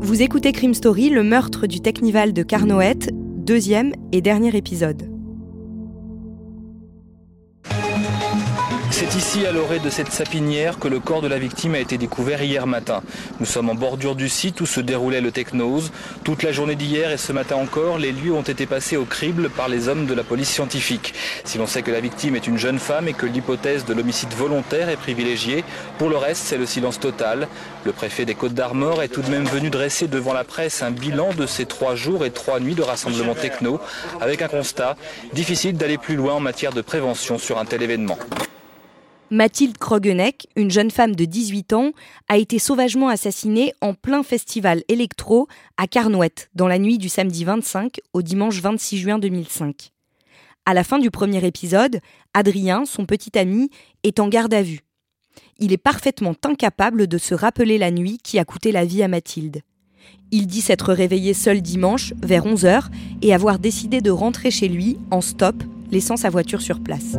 Vous écoutez Crime Story, le meurtre du Technival de Carnoët, deuxième et dernier épisode. C'est ici, à l'orée de cette sapinière, que le corps de la victime a été découvert hier matin. Nous sommes en bordure du site où se déroulait le technose. Toute la journée d'hier et ce matin encore, les lieux ont été passés au crible par les hommes de la police scientifique. Si l'on sait que la victime est une jeune femme et que l'hypothèse de l'homicide volontaire est privilégiée, pour le reste, c'est le silence total. Le préfet des Côtes d'Armor est tout de même venu dresser devant la presse un bilan de ces trois jours et trois nuits de rassemblement techno, avec un constat difficile d'aller plus loin en matière de prévention sur un tel événement. Mathilde Krogeneck, une jeune femme de 18 ans, a été sauvagement assassinée en plein festival électro à Carnouët, dans la nuit du samedi 25 au dimanche 26 juin 2005. À la fin du premier épisode, Adrien, son petit ami, est en garde à vue. Il est parfaitement incapable de se rappeler la nuit qui a coûté la vie à Mathilde. Il dit s'être réveillé seul dimanche, vers 11h, et avoir décidé de rentrer chez lui en stop, laissant sa voiture sur place.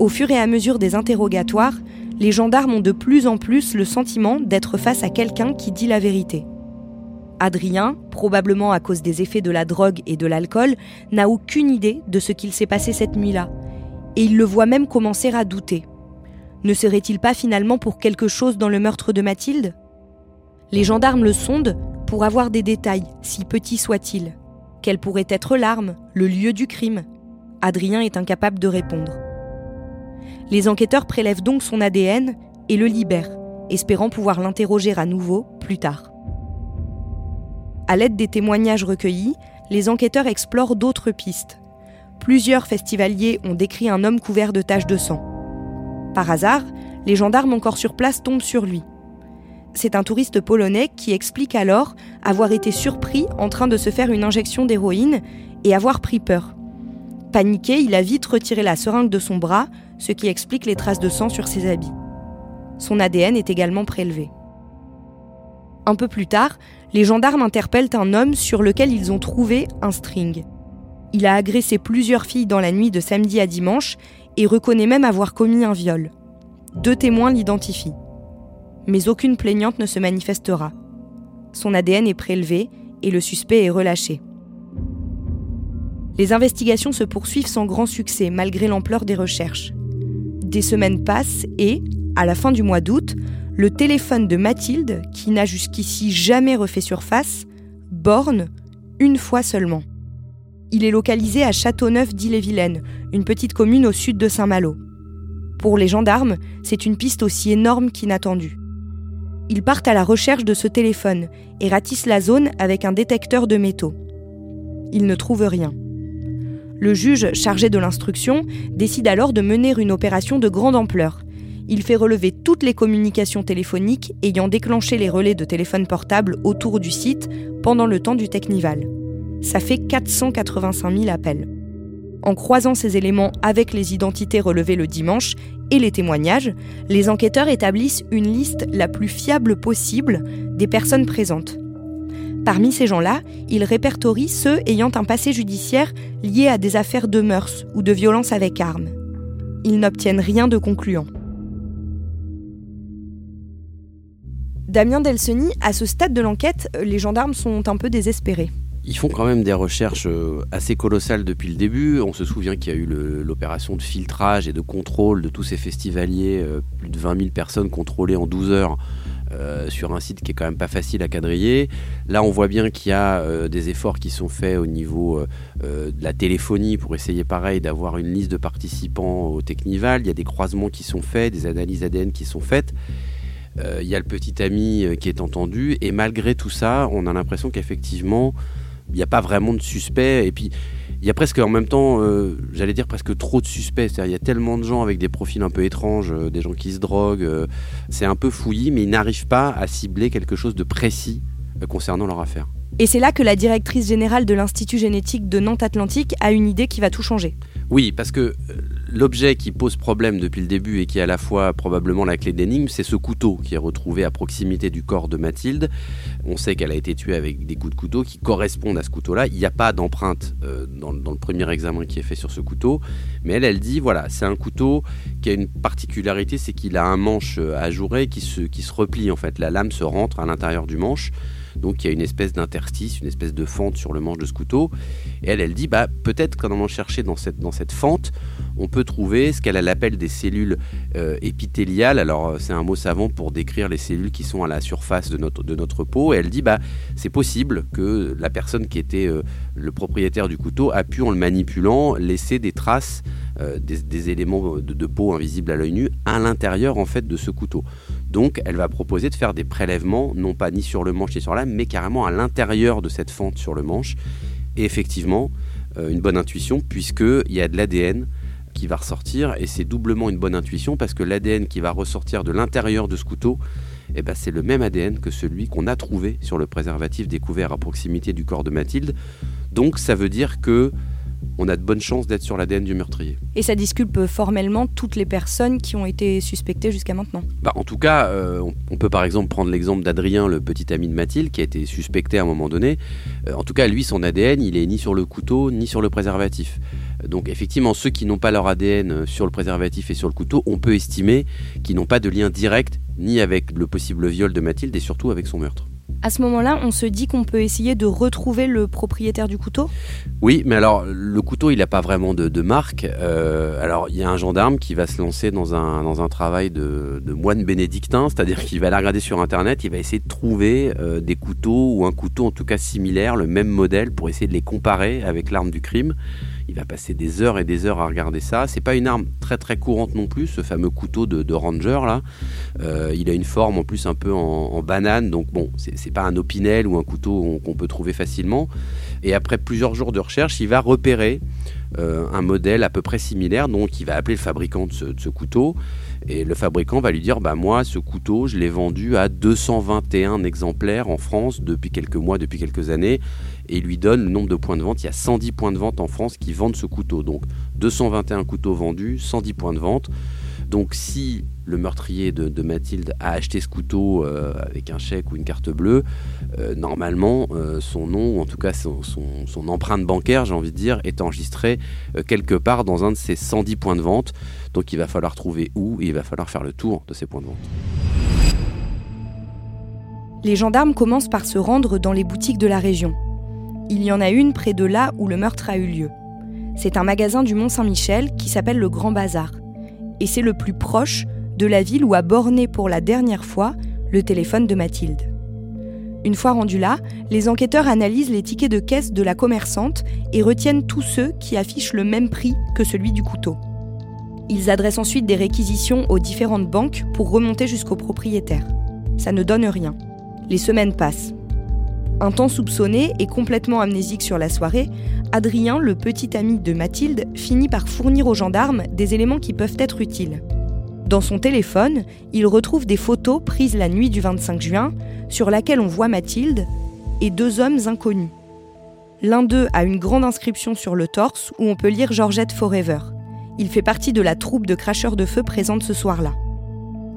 Au fur et à mesure des interrogatoires, les gendarmes ont de plus en plus le sentiment d'être face à quelqu'un qui dit la vérité. Adrien, probablement à cause des effets de la drogue et de l'alcool, n'a aucune idée de ce qu'il s'est passé cette nuit-là. Et il le voit même commencer à douter. Ne serait-il pas finalement pour quelque chose dans le meurtre de Mathilde? Les gendarmes le sondent pour avoir des détails, si petits soient-ils. Quelle pourrait être l'arme, le lieu du crime? Adrien est incapable de répondre. Les enquêteurs prélèvent donc son ADN et le libèrent, espérant pouvoir l'interroger à nouveau plus tard. À l'aide des témoignages recueillis, les enquêteurs explorent d'autres pistes. Plusieurs festivaliers ont décrit un homme couvert de taches de sang. Par hasard, les gendarmes encore sur place tombent sur lui. C'est un touriste polonais qui explique alors avoir été surpris en train de se faire une injection d'héroïne et avoir pris peur. Paniqué, il a vite retiré la seringue de son bras, ce qui explique les traces de sang sur ses habits. Son ADN est également prélevé. Un peu plus tard, les gendarmes interpellent un homme sur lequel ils ont trouvé un string. Il a agressé plusieurs filles dans la nuit de samedi à dimanche et reconnaît même avoir commis un viol. Deux témoins l'identifient. Mais aucune plaignante ne se manifestera. Son ADN est prélevé et le suspect est relâché. Les investigations se poursuivent sans grand succès malgré l'ampleur des recherches. Des semaines passent et, à la fin du mois d'août, le téléphone de Mathilde, qui n'a jusqu'ici jamais refait surface, borne une fois seulement. Il est localisé à Châteauneuf d'Ille-et-Vilaine, une petite commune au sud de Saint-Malo. Pour les gendarmes, c'est une piste aussi énorme qu'inattendue. Ils partent à la recherche de ce téléphone et ratissent la zone avec un détecteur de métaux. Ils ne trouvent rien. Le juge chargé de l'instruction décide alors de mener une opération de grande ampleur. Il fait relever toutes les communications téléphoniques ayant déclenché les relais de téléphone portable autour du site pendant le temps du Technival. Ça fait 485 000 appels. En croisant ces éléments avec les identités relevées le dimanche et les témoignages, les enquêteurs établissent une liste la plus fiable possible des personnes présentes. Parmi ces gens-là, ils répertorient ceux ayant un passé judiciaire lié à des affaires de mœurs ou de violence avec armes. Ils n'obtiennent rien de concluant. Damien Delseny, à ce stade de l'enquête, les gendarmes sont un peu désespérés. Ils font quand même des recherches euh, assez colossales depuis le début. On se souvient qu'il y a eu l'opération de filtrage et de contrôle de tous ces festivaliers, euh, plus de 20 000 personnes contrôlées en 12 heures euh, sur un site qui est quand même pas facile à quadriller. Là, on voit bien qu'il y a des efforts qui sont faits au niveau de la téléphonie pour essayer, pareil, d'avoir une liste de participants au Technival. Il y a des croisements qui sont faits, des analyses ADN qui sont faites. Il y a le petit ami qui est entendu. Et malgré tout ça, on a l'impression qu'effectivement, n'y a pas vraiment de suspect. Et puis, il y a presque en même temps, euh, j'allais dire presque trop de suspects. C'est-à-dire, il y a tellement de gens avec des profils un peu étranges, euh, des gens qui se droguent. Euh, c'est un peu fouillis, mais ils n'arrivent pas à cibler quelque chose de précis concernant leur affaire. Et c'est là que la directrice générale de l'Institut génétique de Nantes Atlantique a une idée qui va tout changer. Oui, parce que l'objet qui pose problème depuis le début et qui est à la fois probablement la clé d'énigme, c'est ce couteau qui est retrouvé à proximité du corps de Mathilde. On sait qu'elle a été tuée avec des coups de couteau qui correspondent à ce couteau-là. Il n'y a pas d'empreinte euh, dans, le premier examen qui est fait sur ce couteau, mais elle, elle dit voilà, c'est un couteau qui a une particularité, c'est qu'il a un manche euh, ajouré qui se, qui se replie en fait. La lame se rentre à l'intérieur du manche. Donc il y a une espèce d'interstice, une espèce de fente sur le manche de ce couteau. Et elle, elle dit, bah, peut-être qu'en allant chercher dans cette, dans cette fente, on peut trouver ce qu'elle appelle des cellules euh, épithéliales. Alors euh, c'est un mot savant pour décrire les cellules qui sont à la surface de notre, peau. Et elle dit, bah, c'est possible que la personne qui était euh, le propriétaire du couteau a pu, en le manipulant, laisser des traces, des, éléments de, de, peau invisibles à l'œil nu à l'intérieur en fait de ce couteau. Donc elle va proposer de faire des prélèvements, non pas ni sur le manche ni sur la lame, mais carrément à l'intérieur de cette fente sur le manche. Et effectivement, euh, une bonne intuition, puisqu'il y a de l'ADN qui va ressortir, et c'est doublement une bonne intuition, parce que l'ADN qui va ressortir de l'intérieur de ce couteau, eh ben, c'est le même ADN que celui qu'on a trouvé sur le préservatif découvert à proximité du corps de Mathilde. Donc ça veut dire que on a de bonnes chances d'être sur l'ADN du meurtrier. Et ça disculpe formellement toutes les personnes qui ont été suspectées jusqu'à maintenant bah, En tout cas, euh, on, peut par exemple prendre l'exemple d'Adrien, le petit ami de Mathilde, qui a été suspecté à un moment donné. Euh, en tout cas, lui, son ADN, il est ni sur le couteau, ni sur le préservatif. Donc effectivement, ceux qui n'ont pas leur ADN sur le préservatif et sur le couteau, on peut estimer qu'ils n'ont pas de lien direct ni avec le possible viol de Mathilde et surtout avec son meurtre. À ce moment-là, on se dit qu'on peut essayer de retrouver le propriétaire du couteau? Oui, mais alors le couteau, il n'a pas vraiment de, marque. Euh, alors il y a un gendarme qui va se lancer dans un, travail de, moine bénédictin, c'est-à-dire qu'il va aller regarder sur Internet, il va essayer de trouver euh, des couteaux ou un couteau en tout cas similaire, le même modèle, pour essayer de les comparer avec l'arme du crime. Il va passer des heures et des heures à regarder ça. C'est pas une arme très très courante non plus, ce fameux couteau de, ranger là. Euh, il a une forme en plus un peu en, banane, donc bon, c'est pas un opinel ou un couteau qu'on peut trouver facilement. Et après plusieurs jours de recherche, il va repérer euh, un modèle à peu près similaire, donc il va appeler le fabricant de ce, couteau. Et le fabricant va lui dire bah moi ce couteau je l'ai vendu à 221 exemplaires en France depuis quelques mois, depuis quelques années et lui donne le nombre de points de vente. Il y a 110 points de vente en France qui vendent ce couteau. Donc 221 couteaux vendus, 110 points de vente. Donc si le meurtrier de, Mathilde a acheté ce couteau euh, avec un chèque ou une carte bleue, euh, normalement euh, son nom, ou en tout cas son, empreinte bancaire, j'ai envie de dire, est enregistré quelque part dans un de ces 110 points de vente. Donc il va falloir trouver où et il va falloir faire le tour de ces points de vente. Les gendarmes commencent par se rendre dans les boutiques de la région il y en a une près de là où le meurtre a eu lieu. C'est un magasin du Mont-Saint-Michel qui s'appelle le Grand Bazar. Et c'est le plus proche de la ville où a borné pour la dernière fois le téléphone de Mathilde. Une fois rendu là, les enquêteurs analysent les tickets de caisse de la commerçante et retiennent tous ceux qui affichent le même prix que celui du couteau. Ils adressent ensuite des réquisitions aux différentes banques pour remonter jusqu'au propriétaire. Ça ne donne rien. Les semaines passent. Un temps soupçonné et complètement amnésique sur la soirée, Adrien, le petit ami de Mathilde, finit par fournir aux gendarmes des éléments qui peuvent être utiles. Dans son téléphone, il retrouve des photos prises la nuit du 25 juin, sur laquelle on voit Mathilde et deux hommes inconnus. L'un d'eux a une grande inscription sur le torse où on peut lire Georgette Forever. Il fait partie de la troupe de cracheurs de feu présente ce soir-là.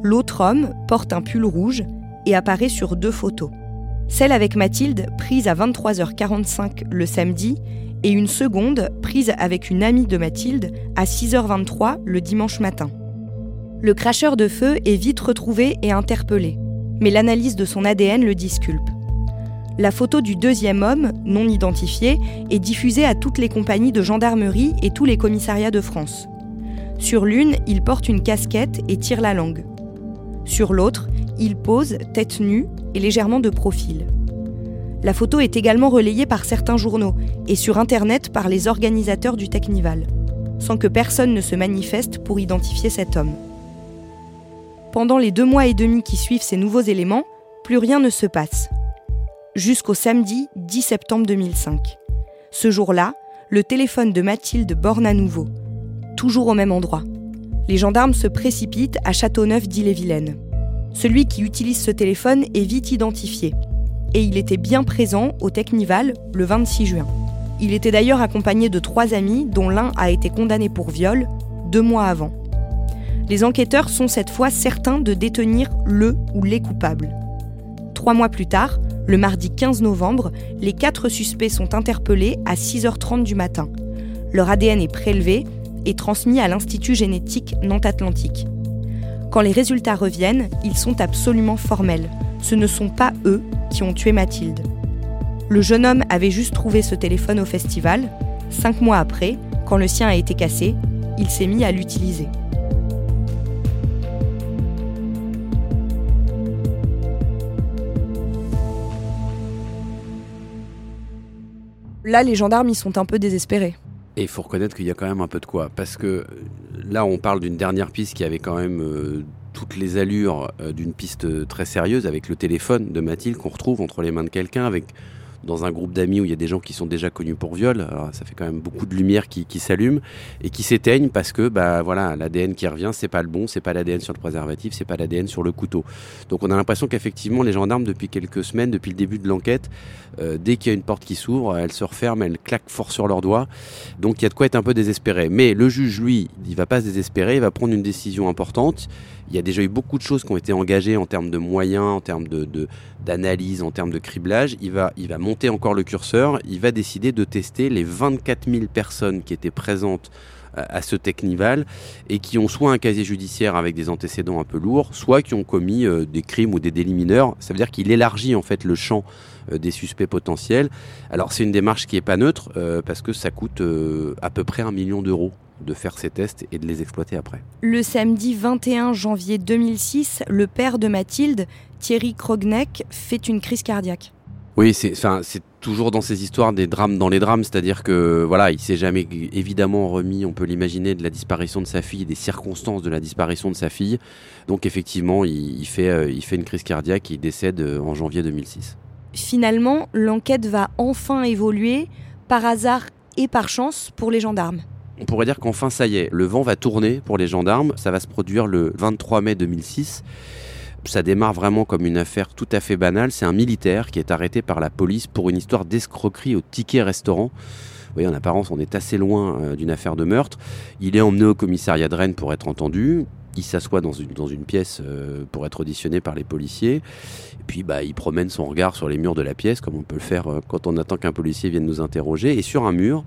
L'autre homme porte un pull rouge et apparaît sur deux photos. Celle avec Mathilde, prise à 23h45 le samedi, et une seconde, prise avec une amie de Mathilde, à 6h23 le dimanche matin. Le cracheur de feu est vite retrouvé et interpellé, mais l'analyse de son ADN le disculpe. La photo du deuxième homme, non identifié, est diffusée à toutes les compagnies de gendarmerie et tous les commissariats de France. Sur l'une, il porte une casquette et tire la langue. Sur l'autre, il pose, tête nue, et légèrement de profil. La photo est également relayée par certains journaux et sur Internet par les organisateurs du Technival, sans que personne ne se manifeste pour identifier cet homme. Pendant les deux mois et demi qui suivent ces nouveaux éléments, plus rien ne se passe. jusqu'au samedi 10 septembre 2005. Ce jour-là, le téléphone de Mathilde borne à nouveau, toujours au même endroit. Les gendarmes se précipitent à Châteauneuf d'Ille-et-Vilaine. Celui qui utilise ce téléphone est vite identifié. Et il était bien présent au Technival le 26 juin. Il était d'ailleurs accompagné de trois amis, dont l'un a été condamné pour viol deux mois avant. Les enquêteurs sont cette fois certains de détenir le ou les coupables. Trois mois plus tard, le mardi 15 novembre, les quatre suspects sont interpellés à 6h30 du matin. Leur ADN est prélevé et transmis à l'Institut génétique Nantes-Atlantique. Quand les résultats reviennent, ils sont absolument formels. Ce ne sont pas eux qui ont tué Mathilde. Le jeune homme avait juste trouvé ce téléphone au festival. Cinq mois après, quand le sien a été cassé, il s'est mis à l'utiliser. Là, les gendarmes, ils sont un peu désespérés. Et il faut reconnaître qu'il y a quand même un peu de quoi. Parce que là, on parle d'une dernière piste qui avait quand même euh, toutes les allures euh, d'une piste très sérieuse avec le téléphone de Mathilde qu'on retrouve entre les mains de quelqu'un avec dans un groupe d'amis où il y a des gens qui sont déjà connus pour viol. Ça fait quand même beaucoup de lumière qui, s'allume et qui s'éteignent parce que bah voilà l'ADN qui revient c'est pas le bon, c'est pas l'ADN sur le préservatif, c'est pas l'ADN sur le couteau. Donc on a l'impression qu'effectivement les gendarmes depuis quelques semaines, depuis le début de l'enquête, euh, dès qu'il y a une porte qui s'ouvre, elle se referme, elle claque fort sur leurs doigts. Donc il y a de quoi être un peu désespéré. Mais le juge lui, il va pas se désespérer, il va prendre une décision importante. Il y a déjà eu beaucoup de choses qui ont été engagées en termes de moyens, en termes d'analyse, en termes de criblage. Il va, monter encore le curseur. Il va décider de tester les 24 000 personnes qui étaient présentes euh, à ce Technival et qui ont soit un casier judiciaire avec des antécédents un peu lourds, soit qui ont commis euh, des crimes ou des délits mineurs. Ça veut dire qu'il élargit en fait le champ euh, des suspects potentiels. Alors c'est une démarche qui est pas neutre parce que ça coûte à peu près un million d'euros de faire ces tests et de les exploiter après. Le samedi 21 janvier 2006, le père de Mathilde, Thierry Krogneck, fait une crise cardiaque. Oui, c'est toujours dans ces histoires des drames dans les drames, c'est-à-dire que voilà, il s'est jamais évidemment remis, on peut l'imaginer, de la disparition de sa fille, des circonstances de la disparition de sa fille. Donc effectivement, il, fait, euh, il fait une crise cardiaque, il décède euh, en janvier 2006. Finalement, l'enquête va enfin évoluer par hasard et par chance pour les gendarmes. On pourrait dire qu'enfin ça y est, le vent va tourner pour les gendarmes, ça va se produire le 23 mai 2006. Ça démarre vraiment comme une affaire tout à fait banale, c'est un militaire qui est arrêté par la police pour une histoire d'escroquerie au ticket restaurant. Vous voyez, en apparence, on est assez loin euh, d'une affaire de meurtre. Il est emmené au commissariat de Rennes pour être entendu. Il s'assoit dans une, dans une pièce euh, pour être auditionné par les policiers. Et puis, bah, il promène son regard sur les murs de la pièce, comme on peut le faire euh, quand on attend qu'un policier vienne nous interroger. Et sur un mur,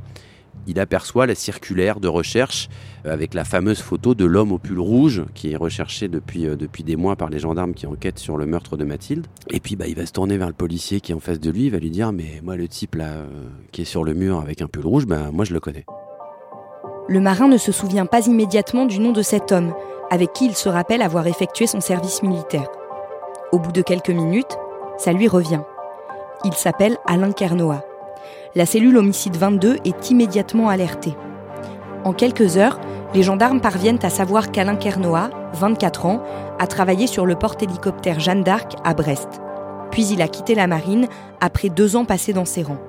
il aperçoit la circulaire de recherche euh, avec la fameuse photo de l'homme au pull rouge qui est recherché depuis, euh, depuis des mois par les gendarmes qui enquêtent sur le meurtre de Mathilde. Et puis bah, il va se tourner vers le policier qui est en face de lui, il va lui dire mais moi le type là euh, qui est sur le mur avec un pull rouge, bah, moi je le connais. Le marin ne se souvient pas immédiatement du nom de cet homme, avec qui il se rappelle avoir effectué son service militaire. Au bout de quelques minutes, ça lui revient. Il s'appelle Alain Kernoa la cellule homicide 22 est immédiatement alertée. En quelques heures, les gendarmes parviennent à savoir qu'Alain Kernoa, 24 ans, a travaillé sur le porte-hélicoptère Jeanne d'Arc à Brest. Puis il a quitté la marine après deux ans passés dans ses rangs.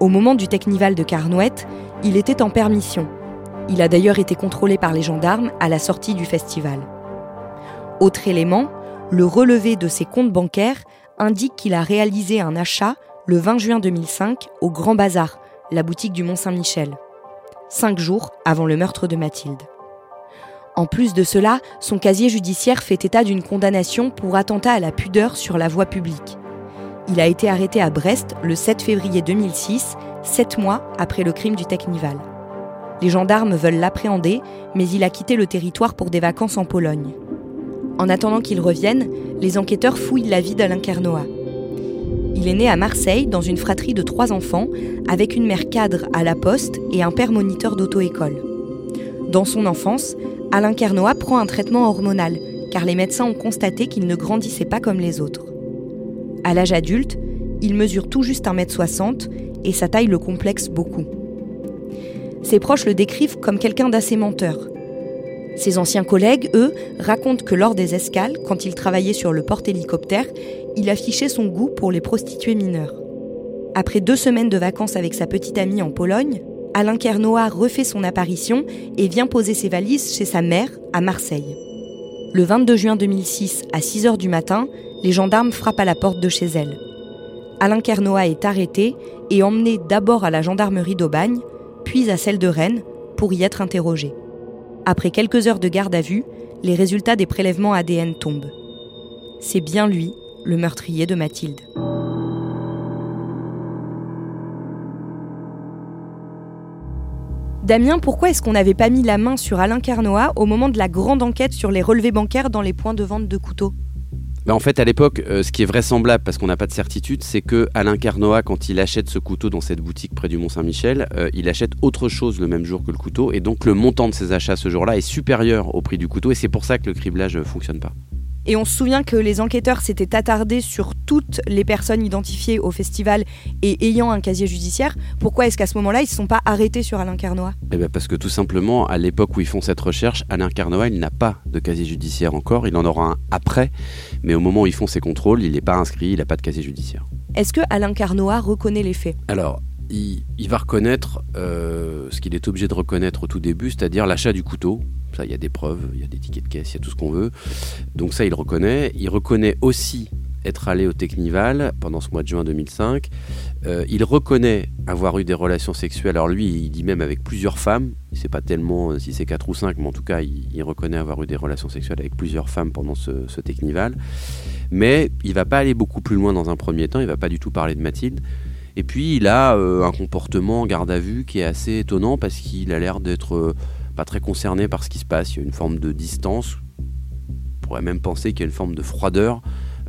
Au moment du Technival de Carnouette, il était en permission. Il a d'ailleurs été contrôlé par les gendarmes à la sortie du festival. Autre élément, le relevé de ses comptes bancaires indique qu'il a réalisé un achat le 20 juin 2005 au Grand Bazar, la boutique du Mont-Saint-Michel, cinq jours avant le meurtre de Mathilde. En plus de cela, son casier judiciaire fait état d'une condamnation pour attentat à la pudeur sur la voie publique. Il a été arrêté à Brest le 7 février 2006, sept mois après le crime du Technival. Les gendarmes veulent l'appréhender, mais il a quitté le territoire pour des vacances en Pologne. En attendant qu'il revienne, les enquêteurs fouillent la vie d'Alain Kernoa. Il est né à Marseille dans une fratrie de trois enfants, avec une mère cadre à la poste et un père moniteur d'auto-école. Dans son enfance, Alain Kernoa prend un traitement hormonal, car les médecins ont constaté qu'il ne grandissait pas comme les autres. À l'âge adulte, il mesure tout juste 1m60 et sa taille le complexe beaucoup. Ses proches le décrivent comme quelqu'un d'assez menteur. Ses anciens collègues, eux, racontent que lors des escales, quand il travaillait sur le porte-hélicoptère, il affichait son goût pour les prostituées mineures. Après deux semaines de vacances avec sa petite amie en Pologne, Alain Kernoa refait son apparition et vient poser ses valises chez sa mère à Marseille. Le 22 juin 2006, à 6 h du matin, les gendarmes frappent à la porte de chez elle. Alain Kernoa est arrêté et emmené d'abord à la gendarmerie d'Aubagne, puis à celle de Rennes, pour y être interrogé. Après quelques heures de garde à vue, les résultats des prélèvements ADN tombent. C'est bien lui, le meurtrier de Mathilde. Damien, pourquoi est-ce qu'on n'avait pas mis la main sur Alain Carnoa au moment de la grande enquête sur les relevés bancaires dans les points de vente de couteaux? Bah, en fait, à l'époque, euh, ce qui est vraisemblable, parce qu'on n'a pas de certitude, c'est que Alain Carnoa, quand il achète ce couteau dans cette boutique près du Mont-Saint-Michel, euh, il achète autre chose le même jour que le couteau, et donc le montant de ses achats ce jour-là est supérieur au prix du couteau, et c'est pour ça que le criblage ne fonctionne pas. Et on se souvient que les enquêteurs s'étaient attardés sur toutes les personnes identifiées au festival et ayant un casier judiciaire. Pourquoi est-ce qu'à ce moment-là, ils ne se sont pas arrêtés sur Alain Carnoa eh bien Parce que tout simplement, à l'époque où ils font cette recherche, Alain Carnoa, il n'a pas de casier judiciaire encore. Il en aura un après. Mais au moment où ils font ses contrôles, il n'est pas inscrit, il n'a pas de casier judiciaire. Est-ce que Alain Carnoa reconnaît les faits? Alors, il, va reconnaître euh, ce qu'il est obligé de reconnaître au tout début, c'est-à-dire l'achat du couteau. Ça, il y a des preuves, il y a des tickets de caisse, il y a tout ce qu'on veut. Donc ça, il reconnaît. Il reconnaît aussi être allé au Technival pendant ce mois de juin 2005. Euh, il reconnaît avoir eu des relations sexuelles. Alors lui, il dit même avec plusieurs femmes. Il ne sait pas tellement euh, si c'est 4 ou 5, mais en tout cas, il, reconnaît avoir eu des relations sexuelles avec plusieurs femmes pendant ce, ce Technival. Mais il va pas aller beaucoup plus loin dans un premier temps. Il va pas du tout parler de Mathilde. Et puis il a euh, un comportement garde à vue qui est assez étonnant parce qu'il a l'air d'être euh, pas très concerné par ce qui se passe. Il y a une forme de distance. On pourrait même penser qu'il y a une forme de froideur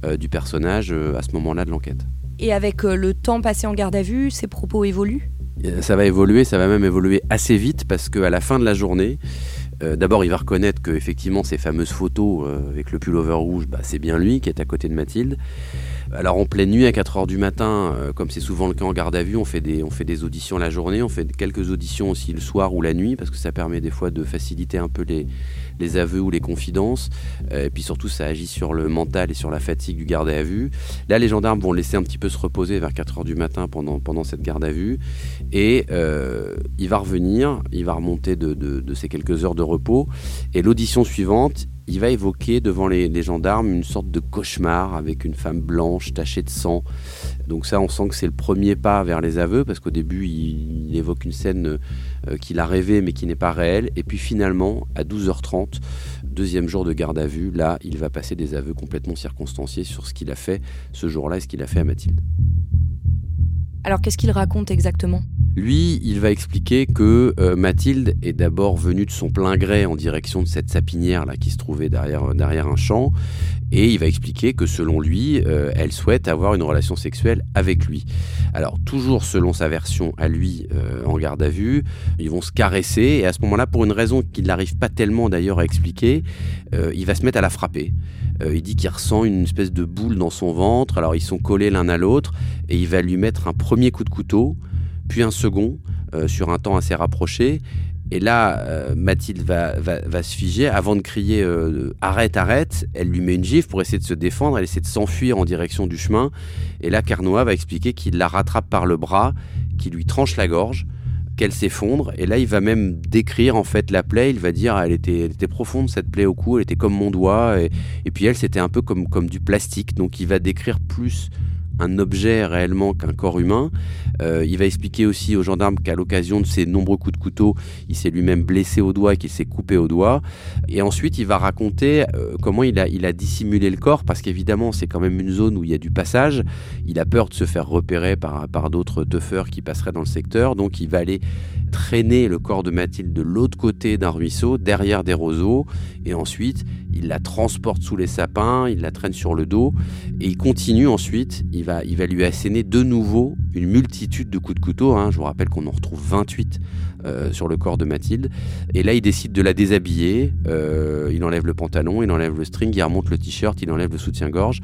euh, du personnage à ce moment-là de l'enquête. Et avec le temps passé en garde à vue, ses propos évoluent? Ça va évoluer, ça va même évoluer assez vite parce qu'à la fin de la journée, d'abord, il va reconnaître que effectivement ces fameuses photos avec le pullover rouge, bah, c'est bien lui qui est à côté de Mathilde. Alors en pleine nuit à 4h du matin, euh, comme c'est souvent le cas en garde à vue, on fait, des, on fait des auditions la journée, on fait quelques auditions aussi le soir ou la nuit, parce que ça permet des fois de faciliter un peu les, les aveux ou les confidences. Euh, et puis surtout, ça agit sur le mental et sur la fatigue du garde à vue. Là, les gendarmes vont laisser un petit peu se reposer vers 4h du matin pendant, pendant cette garde à vue. Et euh, il va revenir, il va remonter de, de, de ces quelques heures de repos. Et l'audition suivante, il va évoquer devant les, gendarmes une sorte de cauchemar avec une femme blanche tachée de sang. Donc ça, on sent que c'est le premier pas vers les aveux, parce qu'au début, il, évoque une scène euh, qu'il a rêvée mais qui n'est pas réelle. Et puis finalement, à 12h30, deuxième jour de garde à vue, là, il va passer des aveux complètement circonstanciés sur ce qu'il a fait ce jour-là et ce qu'il a fait à Mathilde. Alors qu'est-ce qu'il raconte exactement? Lui, il va expliquer que euh, Mathilde est d'abord venue de son plein gré en direction de cette sapinière là qui se trouvait derrière, derrière un champ, et il va expliquer que selon lui, euh, elle souhaite avoir une relation sexuelle avec lui. Alors toujours selon sa version à lui euh, en garde à vue, ils vont se caresser et à ce moment-là, pour une raison qu'il n'arrive pas tellement d'ailleurs à expliquer, il va se mettre à la frapper. il dit qu'il ressent une espèce de boule dans son ventre, alors ils sont collés l'un à l'autre et il va lui mettre un premier coup de couteau puis un second euh, sur un temps assez rapproché. Et là, euh, Mathilde va, se figer. Avant de crier euh, arrête, arrête, elle lui met une gifle pour essayer de se défendre. Elle essaie de s'enfuir en direction du chemin. Et là, Carnois va expliquer qu'il la rattrape par le bras, qu'il lui tranche la gorge, qu'elle s'effondre. Et là, il va même décrire en fait la plaie. Il va dire elle était, elle était profonde cette plaie au cou, elle était comme mon doigt. Et, et puis elle, c'était un peu comme, comme du plastique. Donc il va décrire plus un objet réellement qu'un corps humain. Euh, il va expliquer aussi aux gendarmes qu'à l'occasion de ses nombreux coups de couteau, il s'est lui-même blessé au doigt et qu'il s'est coupé au doigt. Et ensuite, il va raconter euh, comment il a, il a dissimulé le corps, parce qu'évidemment, c'est quand même une zone où il y a du passage. Il a peur de se faire repérer par, par d'autres teufeurs qui passeraient dans le secteur, donc il va aller traîner le corps de Mathilde de l'autre côté d'un ruisseau, derrière des roseaux, et ensuite il la transporte sous les sapins, il la traîne sur le dos, et il continue ensuite, il va, il va lui asséner de nouveau une multitude de coups de couteau, hein. je vous rappelle qu'on en retrouve 28 euh, sur le corps de Mathilde, et là il décide de la déshabiller, euh, il enlève le pantalon, il enlève le string, il remonte le t-shirt, il enlève le soutien-gorge,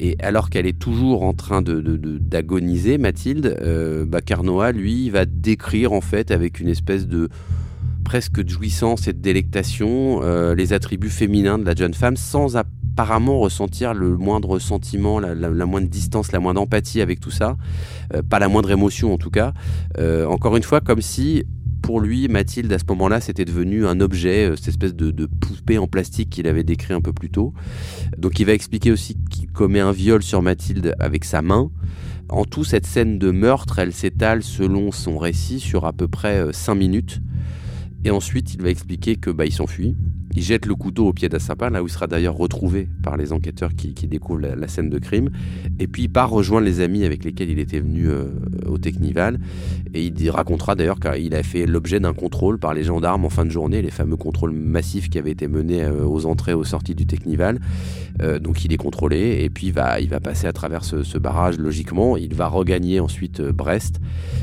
et alors qu'elle est toujours en train d'agoniser, de, Mathilde, euh, bah Carnoa, lui, va décrire en fait avec une espèce de presque de jouissance et de délectation euh, les attributs féminins de la jeune femme sans apparemment ressentir le moindre sentiment, la, moindre distance, la moindre empathie avec tout ça, euh, pas la moindre émotion en tout cas. Euh, encore une fois, comme si pour lui, Mathilde, à ce moment-là, c'était devenu un objet, cette espèce de, de poupée en plastique qu'il avait décrit un peu plus tôt. Donc il va expliquer aussi qu'il commet un viol sur Mathilde avec sa main. En tout, cette scène de meurtre, elle s'étale selon son récit sur à peu près 5 minutes. Et ensuite, il va expliquer que bah, s'enfuit. Il jette le couteau au pied d'Assapin, là où il sera d'ailleurs retrouvé par les enquêteurs qui, découvrent la, scène de crime. Et puis il part rejoindre les amis avec lesquels il était venu euh, au Technival. Et il racontera d'ailleurs qu'il a fait l'objet d'un contrôle par les gendarmes en fin de journée, les fameux contrôles massifs qui avaient été menés euh, aux entrées et aux sorties du Technival. Euh, donc il est contrôlé et puis il va, il va passer à travers ce, barrage logiquement. Il va regagner ensuite Brest.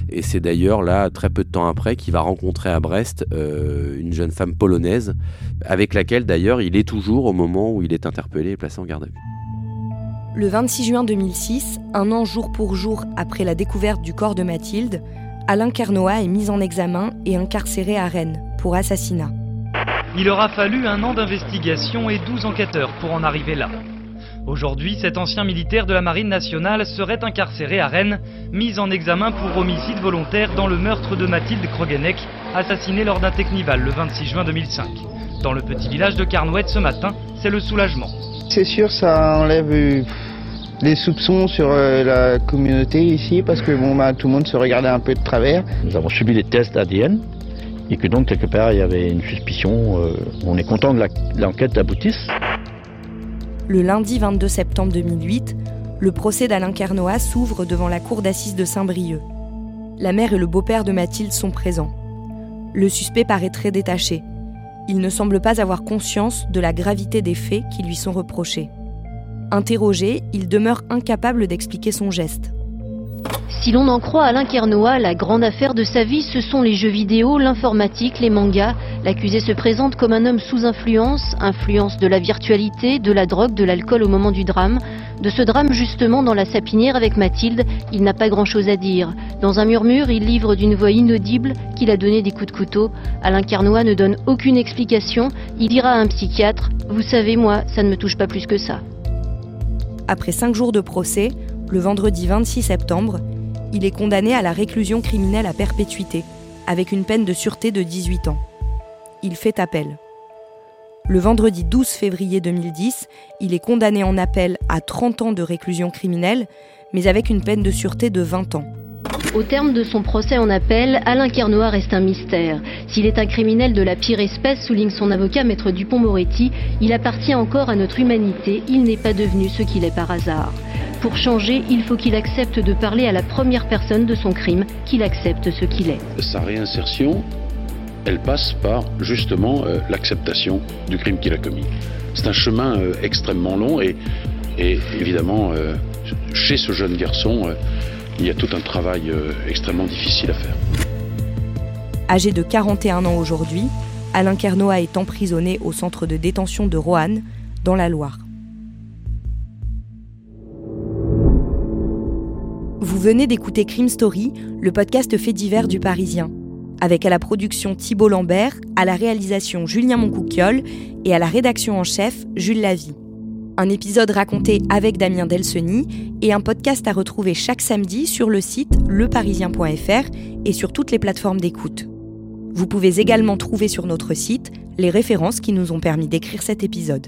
Et c'est d'ailleurs là, très peu de temps après, qu'il va rencontrer à Brest une jeune femme polonaise avec laquelle d'ailleurs il est toujours au moment où il est interpellé et placé en garde à vue. Le 26 juin 2006, un an jour pour jour après la découverte du corps de Mathilde, Alain Carnoat est mis en examen et incarcéré à Rennes pour assassinat. Il aura fallu un an d'investigation et 12 enquêteurs pour en arriver là. Aujourd'hui, cet ancien militaire de la Marine nationale serait incarcéré à Rennes, mis en examen pour homicide volontaire dans le meurtre de Mathilde Krogenek, assassinée lors d'un technival le 26 juin 2005. Dans le petit village de Carnouette ce matin, c'est le soulagement. C'est sûr, ça enlève euh, les soupçons sur euh, la communauté ici, parce que bon, bah, tout le monde se regardait un peu de travers. Nous avons subi les tests ADN, et que donc quelque part il y avait une suspicion. Euh, on est content que l'enquête aboutisse. Le lundi 22 septembre 2008, le procès d'Alain Carnoat s'ouvre devant la cour d'assises de Saint-Brieuc. La mère et le beau-père de Mathilde sont présents. Le suspect paraît très détaché il ne semble pas avoir conscience de la gravité des faits qui lui sont reprochés. Interrogé, il demeure incapable d'expliquer son geste. Si l'on en croit Alain Kernoa, la grande affaire de sa vie, ce sont les jeux vidéo, l'informatique, les mangas. L'accusé se présente comme un homme sous influence, influence de la virtualité, de la drogue, de l'alcool au moment du drame. De ce drame justement dans la sapinière avec Mathilde, il n'a pas grand-chose à dire. Dans un murmure, il livre d'une voix inaudible qu'il a donné des coups de couteau. Alain Carnois ne donne aucune explication. Il dira à un psychiatre Vous savez, moi, ça ne me touche pas plus que ça. Après cinq jours de procès, le vendredi 26 septembre, il est condamné à la réclusion criminelle à perpétuité, avec une peine de sûreté de 18 ans. Il fait appel. Le vendredi 12 février 2010, il est condamné en appel à 30 ans de réclusion criminelle, mais avec une peine de sûreté de 20 ans. Au terme de son procès en appel, Alain Kernois reste un mystère. S'il est un criminel de la pire espèce, souligne son avocat Maître Dupont-Moretti, il appartient encore à notre humanité, il n'est pas devenu ce qu'il est par hasard. Pour changer, il faut qu'il accepte de parler à la première personne de son crime, qu'il accepte ce qu'il est. Sa réinsertion, elle passe par justement euh, l'acceptation du crime qu'il a commis. C'est un chemin euh, extrêmement long et, évidemment, euh, chez ce jeune garçon, il y a tout un travail extrêmement difficile à faire. Âgé de 41 ans aujourd'hui, Alain Kernoa est emprisonné au centre de détention de Roanne, dans la Loire. Vous venez d'écouter Crime Story, le podcast fait divers du Parisien. Avec à la production Thibault Lambert, à la réalisation Julien Moncouquiole et à la rédaction en chef Jules Lavie. Un épisode raconté avec Damien Delseny et un podcast à retrouver chaque samedi sur le site leparisien.fr et sur toutes les plateformes d'écoute. Vous pouvez également trouver sur notre site les références qui nous ont permis d'écrire cet épisode.